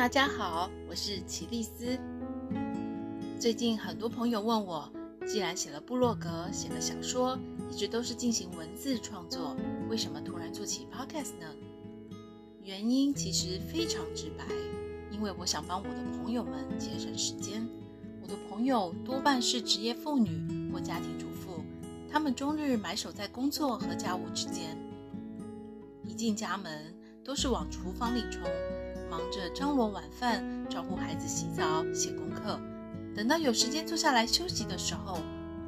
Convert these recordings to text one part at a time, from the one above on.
大家好，我是奇丽丝。最近很多朋友问我，既然写了部落格，写了小说，一直都是进行文字创作，为什么突然做起 Podcast 呢？原因其实非常直白，因为我想帮我的朋友们节省时间。我的朋友多半是职业妇女或家庭主妇，他们终日埋首在工作和家务之间，一进家门都是往厨房里冲。忙着张罗晚饭，招呼孩子洗澡、写功课，等到有时间坐下来休息的时候，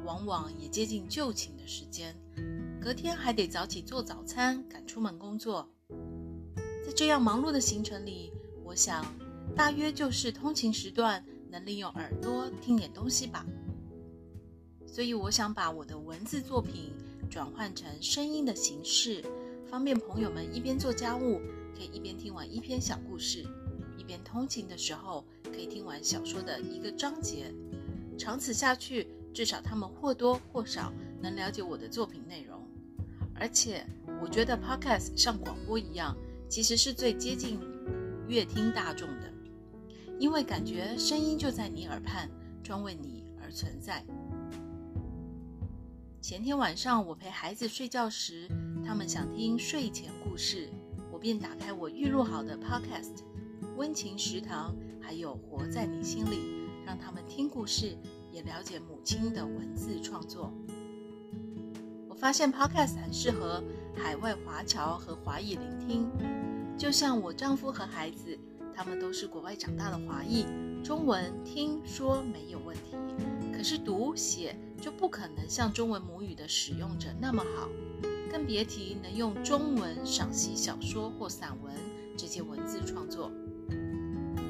往往也接近就寝的时间。隔天还得早起做早餐，赶出门工作。在这样忙碌的行程里，我想大约就是通勤时段能利用耳朵听点东西吧。所以我想把我的文字作品转换成声音的形式，方便朋友们一边做家务。可以一边听完一篇小故事，一边通勤的时候可以听完小说的一个章节。长此下去，至少他们或多或少能了解我的作品内容。而且，我觉得 Podcast 像广播一样，其实是最接近乐听大众的，因为感觉声音就在你耳畔，专为你而存在。前天晚上，我陪孩子睡觉时，他们想听睡前故事。便打开我预录好的 Podcast，温情食堂，还有活在你心里，让他们听故事，也了解母亲的文字创作。我发现 Podcast 很适合海外华侨和华裔聆听，就像我丈夫和孩子，他们都是国外长大的华裔，中文听说没有问题，可是读写就不可能像中文母语的使用者那么好。更别提能用中文赏析小说或散文这些文字创作。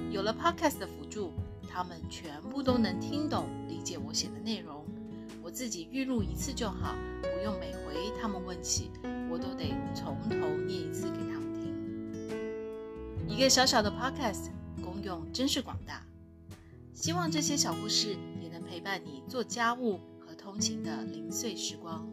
有了 Podcast 的辅助，他们全部都能听懂、理解我写的内容。我自己预录一次就好，不用每回他们问起，我都得从头念一次给他们听。一个小小的 Podcast 功用真是广大，希望这些小故事也能陪伴你做家务和通勤的零碎时光。